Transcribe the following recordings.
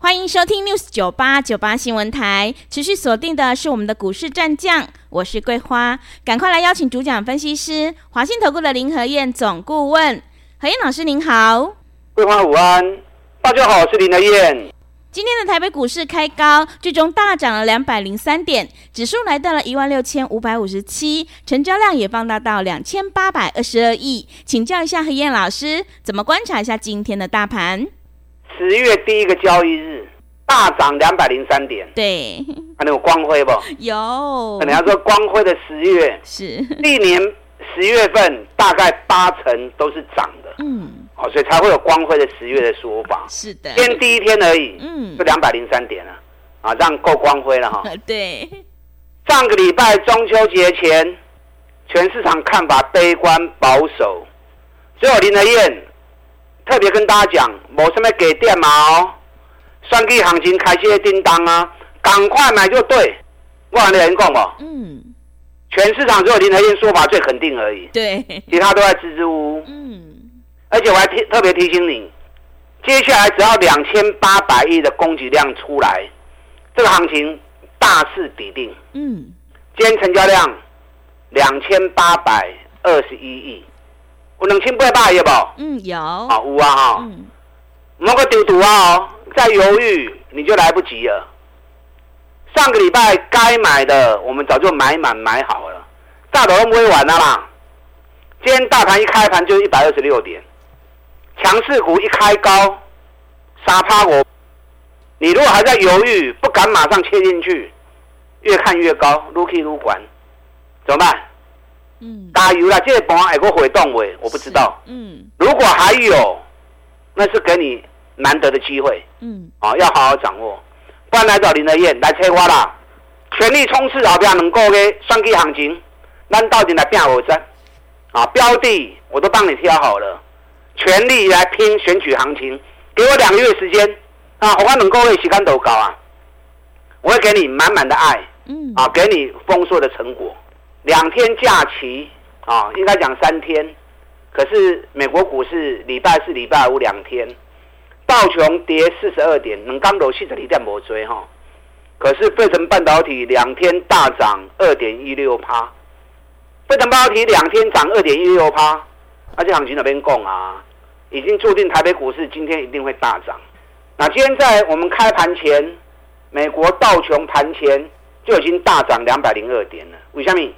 欢迎收听 News 九八九八新闻台，持续锁定的是我们的股市战将，我是桂花，赶快来邀请主讲分析师华信投顾的林和燕总顾问，何燕老师您好，桂花午安，大家好，我是林和燕。今天的台北股市开高，最终大涨了两百零三点，指数来到了一万六千五百五十七，成交量也放大到两千八百二十二亿，请教一下何燕老师，怎么观察一下今天的大盘？十月第一个交易日大涨两百零三点，对，还有光辉不？有。可能要说光辉的十月是历年十月份大概八成都是涨的，嗯，哦，所以才会有光辉的十月的说法。是的，今天第一天而已，嗯，就两百零三点了，啊，这样够光辉了哈。对，上个礼拜中秋节前，全市场看法悲观保守，只有林和彦。特别跟大家讲，没什么给电嘛哦，选举行情开始叮当啊，赶快买就对。我跟你讲哦？嗯，全市场只有林和燕说法最肯定而已，对，其他都在支支吾吾。嗯，而且我还提特别提醒你，接下来只要两千八百亿的供给量出来，这个行情大势底定。嗯，今天成交量两千八百二十一亿。有两千八百亿不？嗯，有。啊，有啊哈。嗯。莫个丢赌啊哦，再犹豫你就来不及了。上个礼拜该买的，我们早就买满买好了，大头都不会玩了啦。今天大盘一开盘就一百二十六点，强势股一开高，杀趴我。你如果还在犹豫，不敢马上切进去，越看越高，撸去撸管，怎么办？嗯，加油啦！这个盘还会回动未？我不知道。嗯，如果还有，那是给你难得的机会。嗯，啊，要好好掌握。不然来找林德燕来催我啦，全力冲刺后边能够嘅双击行情，咱到底来拼何战？啊，标的我都帮你挑好了，全力来拼选举行情，给我两个月时间啊，我看能够为时间都高啊，我会给你满满的爱，嗯，啊，给你丰硕的成果。两天假期啊，应该讲三天，可是美国股市礼拜四、礼拜五两天，道琼跌四十二点，能刚楼气的一点没追哈。可是费城半导体两天大涨二点一六趴，费城半导体两天涨二点一六趴，而且行情那边讲啊，已经注定台北股市今天一定会大涨。那今天在我们开盘前，美国道琼盘前就已经大涨两百零二点了，为什么？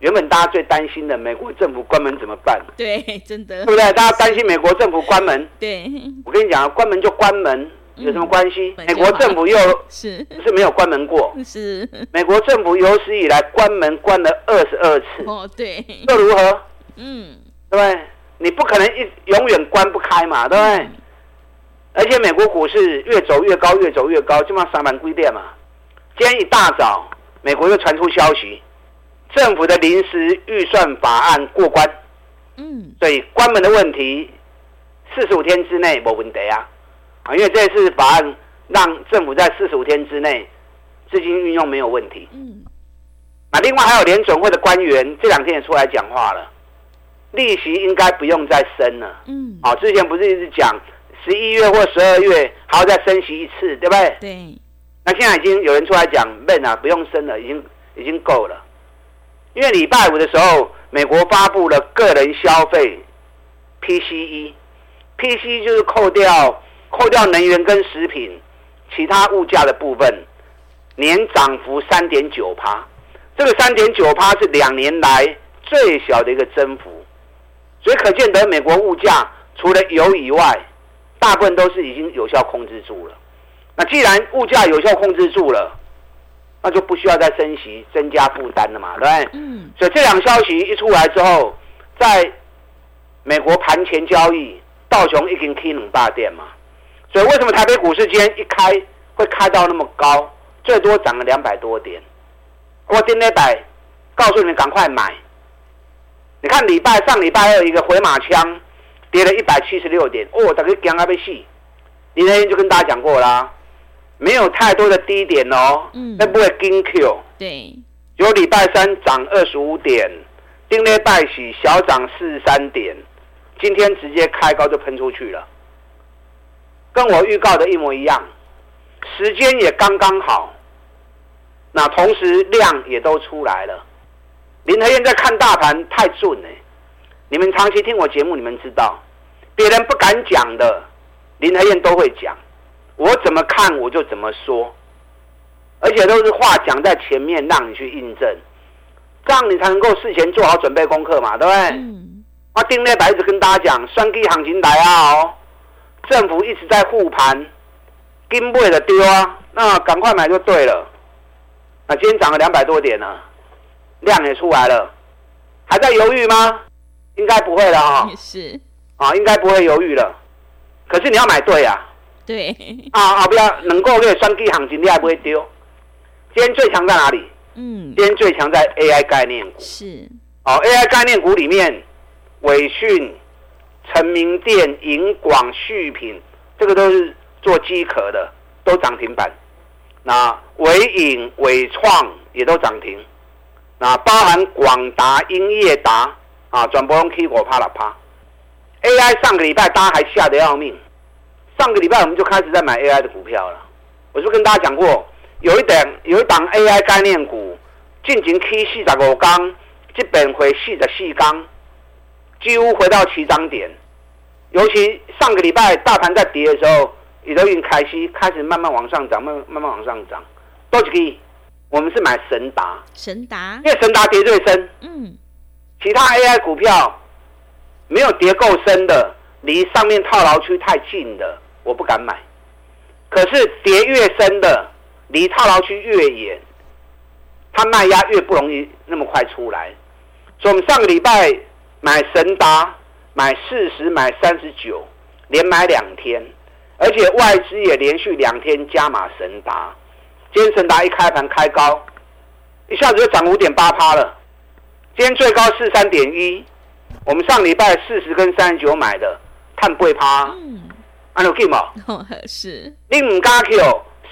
原本大家最担心的美国政府关门怎么办？对，真的，对不对？大家担心美国政府关门。对，我跟你讲，关门就关门，有什么关系？嗯、美国政府又 是是没有关门过。是。美国政府有史以来关门关了二十二次。哦，对。又如何？嗯，对不对？你不可能一永远关不开嘛，对不对？嗯、而且美国股市越走越高，越走越高，就嘛三万规点嘛。今天一大早，美国又传出消息。政府的临时预算法案过关，嗯，所以关门的问题四十五天之内没问题啊，啊，因为这次法案让政府在四十五天之内资金运用没有问题，嗯，那另外还有联准会的官员这两天也出来讲话了，利息应该不用再升了，嗯，啊，之前不是一直讲十一月或十二月还要再升息一次，对不对？对，那现在已经有人出来讲，闷啊，不用升了，已经已经够了。因为礼拜五的时候，美国发布了个人消费 PCE，PCE 就是扣掉扣掉能源跟食品其他物价的部分，年涨幅三点九趴，这个三点九趴是两年来最小的一个增幅，所以可见得美国物价除了油以外，大部分都是已经有效控制住了。那既然物价有效控制住了，那就不需要再升息，增加负担了嘛，对不对？嗯。所以这两消息一出来之后，在美国盘前交易，道琼已经 K 冷大点嘛。所以为什么台北股市今天一开会开到那么高，最多涨了两百多点？我今天摆告诉你们赶快买。你看礼拜上礼拜二一个回马枪，跌了一百七十六点，哦，大家惊啊要死！你那天就跟大家讲过啦，没有太多的低点哦，嗯，那不会跟 Q。对，有礼拜三涨二十五点，丁咧拜喜小涨四十三点，今天直接开高就喷出去了，跟我预告的一模一样，时间也刚刚好，那同时量也都出来了。林和燕在看大盘太准了，你们长期听我节目，你们知道，别人不敢讲的，林和燕都会讲，我怎么看我就怎么说，而且都是话讲在前面，让你去印证，这样你才能够事前做好准备功课嘛，对不对？嗯，我丁磊白一直跟大家讲，双 K 行情来啊哦，政府一直在护盘，金不的丢啊，那赶快买就对了。那今天涨了两百多点呢。量也出来了，还在犹豫吗？应该不会了哈。是啊，应该不会犹豫了。可是你要买对啊。对。啊啊！不要能够给双 K 行情，你还不会丢。今天最强在哪里？嗯。今天最强在 AI 概念股。是。哦，AI 概念股里面，伟讯、成名电、银广、旭品，这个都是做机壳的，都涨停板。那伟影、伟创也都涨停。那包含广达、英业达啊，转播用 K 我怕了啪。AI 上个礼拜大家还吓得要命，上个礼拜我们就开始在买 AI 的股票了。我就跟大家讲过，有一档有一档 AI 概念股，进行 K 四十五缸，基本回四十四缸，几乎回到起涨点。尤其上个礼拜大盘在跌的时候，也都已经开始开始慢慢往上涨，慢慢慢往上涨，都是可以。我们是买神达，神达，因为神达跌最深。嗯，其他 AI 股票没有跌够深的，离上面套牢区太近的，我不敢买。可是跌越深的，离套牢区越远，它卖压越不容易那么快出来。所以我们上个礼拜买神达，买四十，买三十九，连买两天，而且外资也连续两天加码神达。今天神达一开盘开高，一下子就涨五点八趴了。今天最高四三点一，我们上礼拜四十跟三十九买的，看不会趴。嗯，安有 game 哦，是。你唔敢 Q，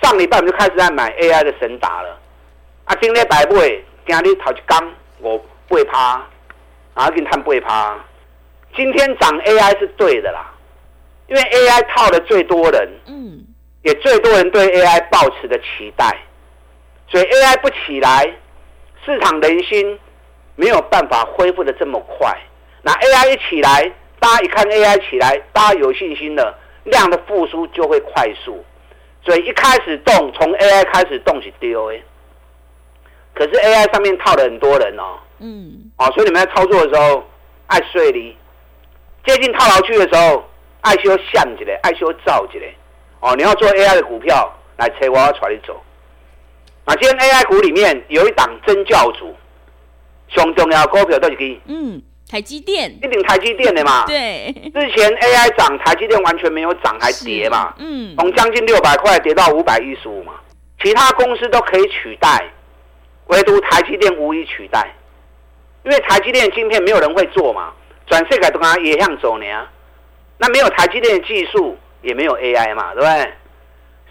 上礼拜我们就开始在买 AI 的神达了。啊，今天白不会，今日头一刚我不会趴，啊，跟碳不会趴。今天涨 AI 是对的啦，因为 AI 套的最多人。嗯。也最多人对 AI 抱持的期待，所以 AI 不起来，市场人心没有办法恢复的这么快。那 AI 一起来，大家一看 AI 起来，大家有信心了，量的复苏就会快速。所以一开始动，从 AI 开始动是丢诶。可是 AI 上面套了很多人哦，嗯，哦，所以你们在操作的时候爱睡离，接近套牢区的时候爱修像一个，爱修造一个。哦，你要做 AI 的股票来催我要带你走。那今天 AI 股里面有一档真教主，上重要的股票都是给嗯，台积电，一定台积电的嘛。对，之前 AI 涨，台积电完全没有涨，还跌嘛。嗯，从将近六百块跌到五百一十五嘛，其他公司都可以取代，唯独台积电无以取代，因为台积电的晶片没有人会做嘛，转世改都跟他也想走呢。那没有台积电的技术。也没有 AI 嘛，对不对？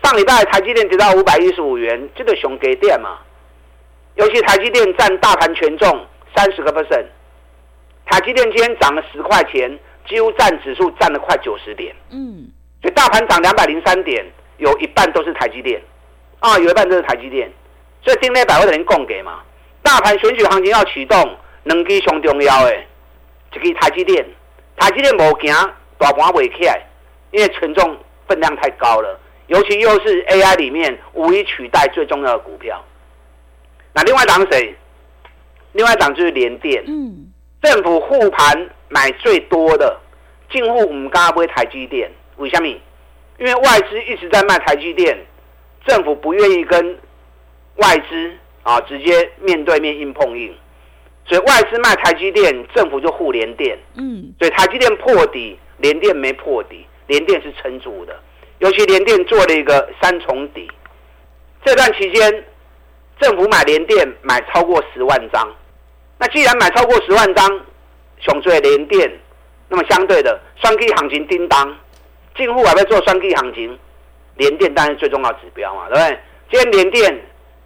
上礼拜台积电跌到五百一十五元，这个熊给电嘛。尤其台积电占大盘权重三十个 percent，台积电今天涨了十块钱，几乎占指数占了快九十点。嗯，所以大盘涨两百零三点，有一半都是台积电啊，有一半都是台积电。所以今天百货的人供给嘛，大盘选举行情要启动，两支上重要的，一支台积电，台积电无行，大盘未起来。因为权重分量太高了，尤其又是 AI 里面无以取代最重要的股票。那另外一档是谁？另外一档就是联电。嗯，政府护盘买最多的，近乎我们刚刚不会台积电。为什么？因为外资一直在卖台积电，政府不愿意跟外资啊直接面对面硬碰硬，所以外资卖台积电，政府就护联电。嗯，所以台积电破底，联电没破底。联电是撑住的，尤其联电做了一个三重底。这段期间，政府买联电买超过十万张，那既然买超过十万张，熊最联电，那么相对的双 K 行情叮当，进户还在做双 K 行情，连电当然最重要指标嘛，对不对？今天连电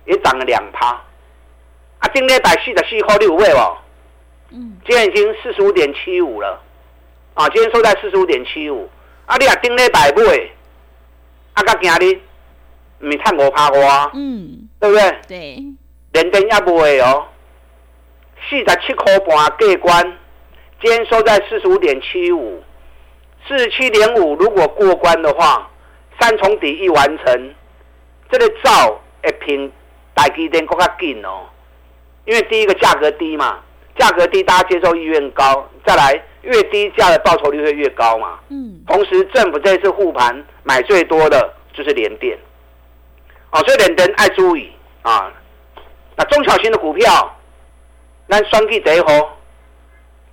也涨了两趴，啊，今天百四十四块六位哦，嗯，今天已经四十五点七五了，啊，今天收在四十五点七五，啊，你啊，顶礼拜买，啊，到今日没看五趴花，嗯，对不对？对，连电也不会哦。四十七块半过关，今天收在四十五点七五，四十七点五。如果过关的话，三重底一完成，这个照会平台积电更加紧哦。因为第一个价格低嘛，价格低，大家接受意愿高。再来，越低价的报酬率会越高嘛。嗯。同时，政府这次护盘买最多的就是联电，哦，所以联电爱注意啊。那中小型的股票。那双 K 贼猴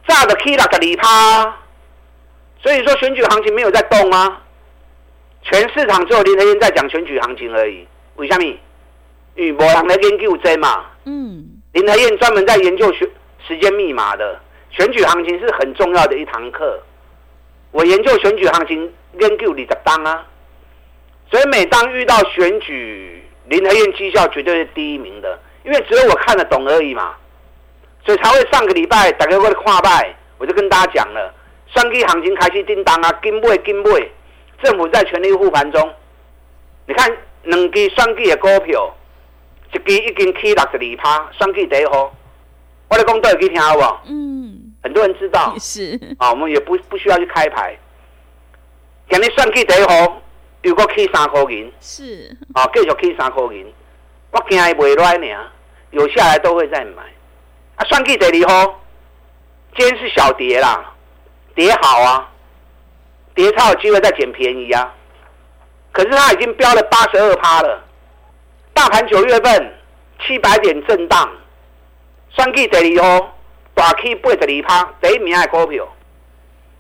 炸的 K 那个里趴，所以说选举行情没有在动吗？全市场只有林和燕在讲选举行情而已。为什么？因为没人来研究这嘛。嗯。林和燕专门在研究选时间密码的，选举行情是很重要的一堂课。我研究选举行情研究你的当啊，所以每当遇到选举，林和燕绩效绝对是第一名的，因为只有我看得懂而已嘛。所以才会上个礼拜大家过来看拜，我就跟大家讲了，双 K 行情开始叮当啊，跟买跟买，政府在全力护盘中。你看两支双 K 的股票，一支已经起六十二趴，双 K 第一号，我来讲都有去听好不好？嗯，很多人知道。是。啊，我们也不不需要去开牌。今日双 K 第一号，又过起三块银。是。啊，继续起三块银，我惊伊卖乱呢，有下来都会再买。啊，双 K 第二号，今天是小跌啦，跌好啊，跌才有机会再捡便宜啊。可是它已经飙了八十二趴了，大盘九月份七百点震荡，双 K 第二号大 K 八十二趴，第一名的股票。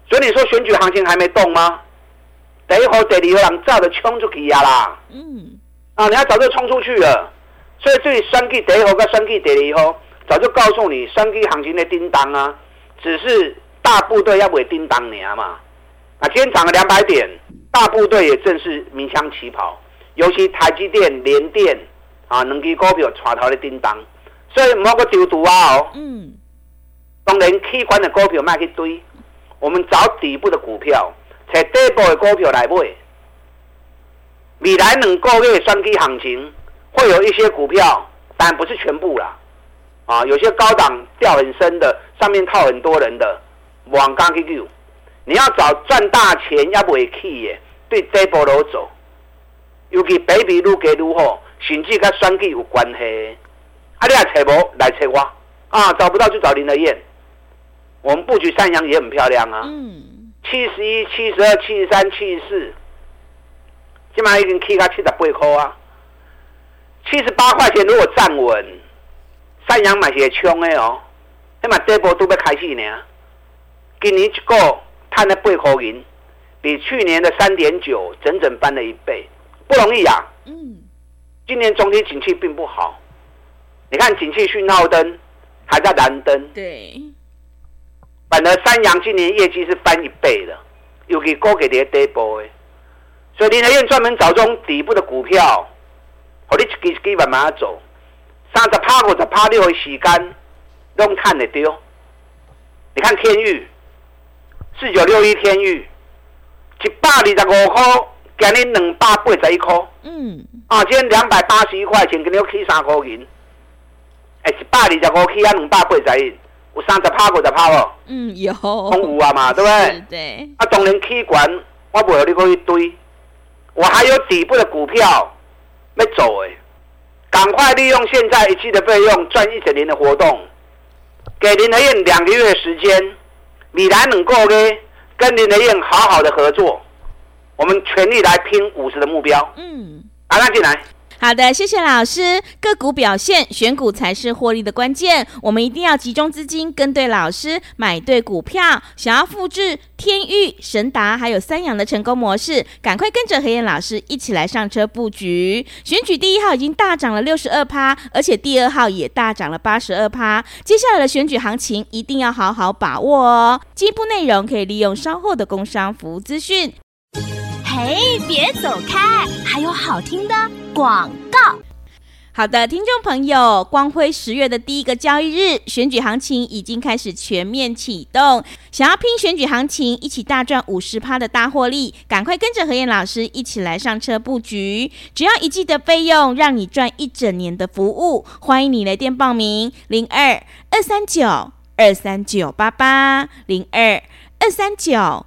所以你说选举行情还没动吗？第一号、第二号人早就冲出去呀啦。嗯。啊，人家早就冲出去了。所以对双 K 第一号跟双 K 第二号。早就告诉你，双 K 行情的叮当啊，只是大部队要为叮当年嘛。啊，今天涨了两百点，大部队也正式鸣枪起跑。尤其台积电、联电啊，两支股票带头的叮当，所以莫个丢毒啊哦。嗯。当然器官的股票卖去堆，我们找底部的股票，找底部的股票来买。未来两个月双 K 行情会有一些股票，但不是全部啦。啊，有些高档掉很深的，上面套很多人的，往刚去溜。你要找赚大钱要不会去耶，对这波路走。尤其北比路给如何，甚至跟选举有关系。啊，你来找无来找我啊，找不到就找林德燕。我们布局三阳也很漂亮啊。嗯。七十一、七十二、七十三、七十四，起码已经去到七十八块啊。七十八块钱如果站稳。三阳买些冲的哦，那么底部都要开始呢。今年一个赚了八块银，比去年的三点九整整翻了一倍，不容易啊。嗯。今年总体景气并不好，你看景气讯号灯还在蓝灯。对。反而三洋今年业绩是翻一倍的，尤其高给的底部的，所以林和彦专门找这种底部的股票，和你一支一支慢慢走。三十趴五十趴六的时间，拢赚得丢。你看天域，四九六一天域，一百二十五块，今日两百八十一块。嗯。啊，今天两百八十一块钱，今日又起三块银。哎，一百二十五起啊，两百八十一，有三十趴五十趴哦。嗯，有。空有啊嘛，对不对？对。啊，当然起管，我不会你讲一堆，我还有底部的股票要走诶。赶快利用现在一期的费用赚一整年的活动，给林德燕两个月的时间，米兰能够呢跟林德燕好好的合作，我们全力来拼五十的目标。嗯，啊，那进来。好的，谢谢老师。个股表现，选股才是获利的关键。我们一定要集中资金，跟对老师，买对股票。想要复制天域、神达还有三阳的成功模式，赶快跟着何燕老师一起来上车布局。选举第一号已经大涨了六十二趴，而且第二号也大涨了八十二趴。接下来的选举行情一定要好好把握哦。进一步内容可以利用稍后的工商服务资讯。嘿，别走开，还有好听的广告。好的，听众朋友，光辉十月的第一个交易日，选举行情已经开始全面启动。想要拼选举行情，一起大赚五十趴的大获利，赶快跟着何燕老师一起来上车布局。只要一季的费用，让你赚一整年的服务。欢迎你来电报名：零二二三九二三九八八零二二三九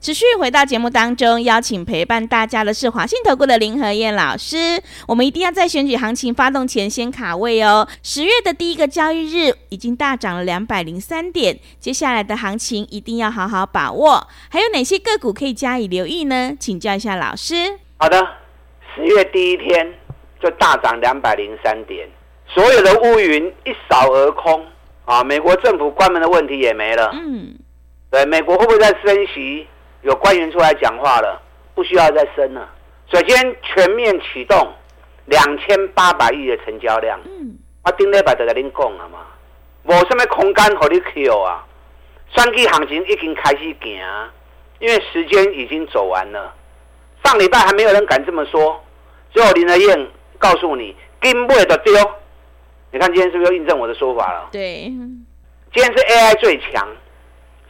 持续回到节目当中，邀请陪伴大家的是华信投顾的林和燕老师。我们一定要在选举行情发动前先卡位哦。十月的第一个交易日已经大涨了两百零三点，接下来的行情一定要好好把握。还有哪些个股可以加以留意呢？请教一下老师。好的，十月第一天就大涨两百零三点，所有的乌云一扫而空啊！美国政府关门的问题也没了。嗯，对，美国会不会再升息？有官员出来讲话了，不需要再升了。首先全面启动两千八百亿的成交量。嗯，我顶礼拜就跟您讲了嘛，无什么空间和你 Q 啊。选举行情已经开始行，因为时间已经走完了。上礼拜还没有人敢这么说，只有林德燕告诉你，根本就丢。你看今天是不是又印证我的说法了？对，今天是 AI 最强。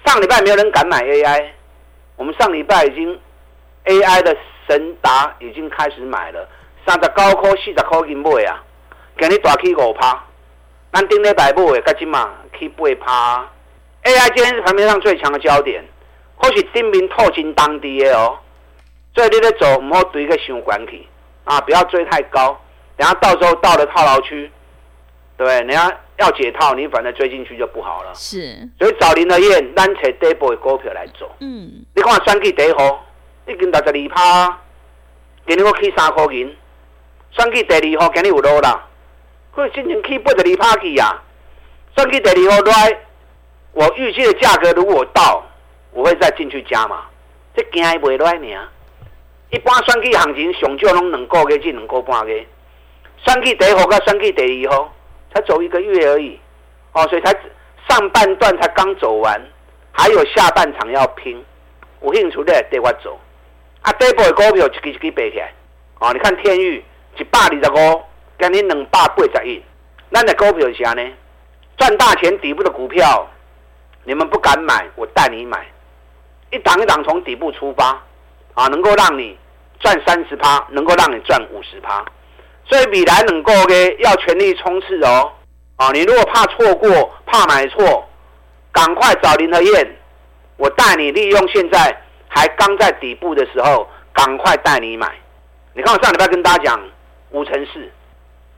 上礼拜没有人敢买 AI。我们上礼拜已经 AI 的神达已经开始买了，三十九块、四十块钱买啊，今日大起五趴，咱顶礼拜买的，赶紧嘛起八趴。AI 今天是盘面上最强的焦点，或许顶面透进当地的哦，所以你在走，唔好追个伤管去啊，不要追太高，等下到时候到了套牢区，对，人家要解套，你反正追进去就不好了。是，所以找林和彦，咱找底部的股票来做。嗯。你看选举第一号已经六十二趴，今日我起三块钱。选举第二号今日有落啦，会进行起八十二趴去呀。选举第二号来，我预计的价格如果到，我会再进去加嘛。这惊伊袂来呢？一般选举行情上少拢两个月至两个半月。选举第一号甲选举第二号。才走一个月而已，哦，所以才上半段才刚走完，还有下半场要拼。有兴趣的带我走，啊，底部的股票一支一支背起来，哦，你看天钰一百二十五，今年两百八十亿，咱的股票是啥呢？赚大钱底部的股票，你们不敢买，我带你买，一档一档从底部出发，啊，能够让你赚三十趴，能够让你赚五十趴。所以未来两个月要全力冲刺哦！啊，你如果怕错过、怕买错，赶快找林和燕，我带你利用现在还刚在底部的时候，赶快带你买。你看我上礼拜跟大家讲五成四，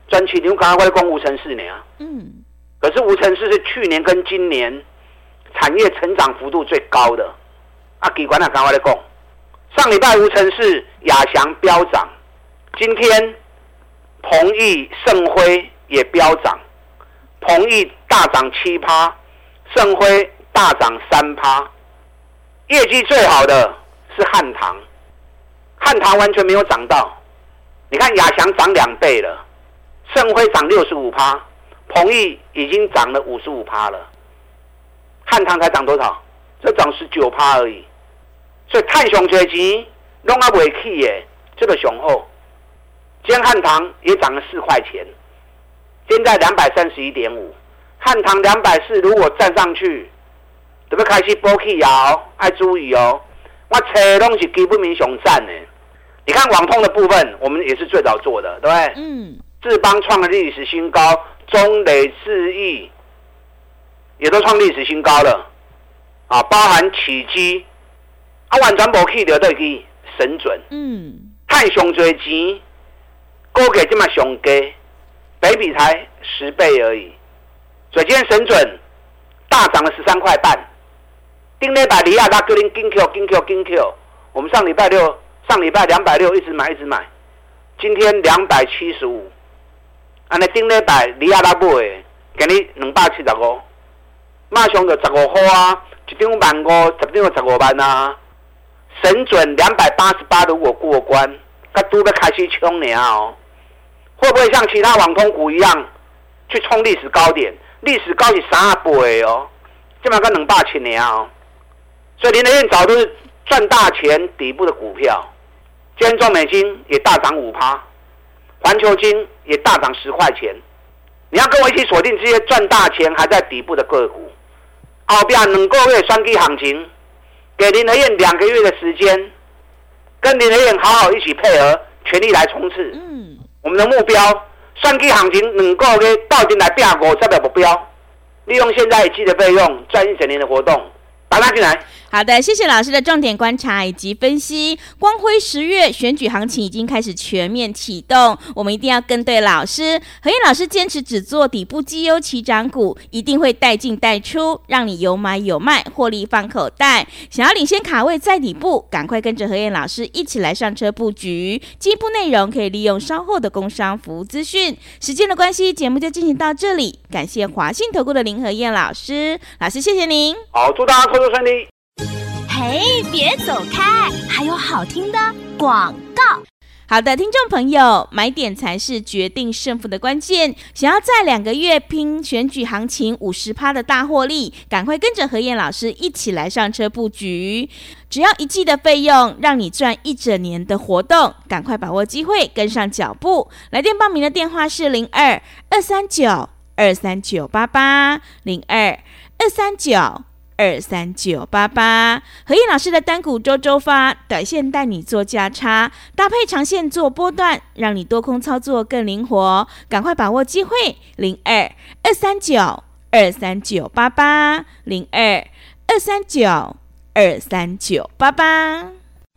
专区你们赶快攻五成四呢啊！嗯。可是五成市是去年跟今年产业成长幅度最高的啊！给管长赶快来攻。上礼拜五成市亚翔飙涨，今天。鹏毅、胜辉也飙涨，鹏毅大涨七趴，盛辉大涨三趴。业绩最好的是汉唐，汉唐完全没有涨到。你看亚翔涨两倍了，盛辉涨六十五趴，鹏毅已经涨了五十五趴了，汉唐才涨多少？才涨十九趴而已。所以太雄最近弄阿尾气耶，这个雄厚。今天汉唐也涨了四块钱，现在两百三十一点五。汉唐两百四如果站上去，准备开始波起摇，爱注意哦。我车拢是基本面上涨的，你看网通的部分，我们也是最早做的，对不对？嗯。智邦创了历史新高，中磊智易也都创历史新高了，啊，包含启碁，啊，完全无去掉对去神准，嗯，太上最钱，估计这么上低，北比才十倍而已，所以今天神准大涨了十三块半，顶礼拜利亚他叫您紧 Q 紧 Q 紧 Q，我们上礼拜六上礼拜两百六一直买一直买，今天两百七十五。安尼顶礼拜你亚拉买的，给你两百七十五，马上就十五块啊，一张万五，十张十五万啊。神准两百八十八如果过关，他都要开始冲你哦。会不会像其他网通股一样去冲历史高点？历史高是三倍哦，这么个两百七年哦。所以林德燕早都是赚大钱底部的股票，今天中美金也大涨五趴。环球金也大涨十块钱，你要跟我一起锁定这些赚大钱还在底部的个股。后边两个月双击行情，给林德燕两个月的时间，跟林德燕好好一起配合，全力来冲刺。我们的目标算计行情两个月倒进来变五十的目标，利用现在积的费用赚一整年的活动。把它进来。好的，谢谢老师的重点观察以及分析。光辉十月选举行情已经开始全面启动，我们一定要跟对老师。何燕老师坚持只做底部绩优起涨股，一定会带进带出，让你有买有卖，获利放口袋。想要领先卡位在底部，赶快跟着何燕老师一起来上车布局。进一步内容可以利用稍后的工商服务资讯。时间的关系，节目就进行到这里。感谢华信投顾的林和燕老师，老师谢谢您。好，祝大家工作顺利。嘿，别走开！还有好听的广告。好的，听众朋友，买点才是决定胜负的关键。想要在两个月拼选举行情五十趴的大获利，赶快跟着何燕老师一起来上车布局。只要一季的费用，让你赚一整年的活动。赶快把握机会，跟上脚步。来电报名的电话是零二二三九二三九八八零二二三九。二三九八八，何燕老师的单股周周发，短线带你做价差，搭配长线做波段，让你多空操作更灵活。赶快把握机会，零二二三九二三九八八，零二二三九二三九八八。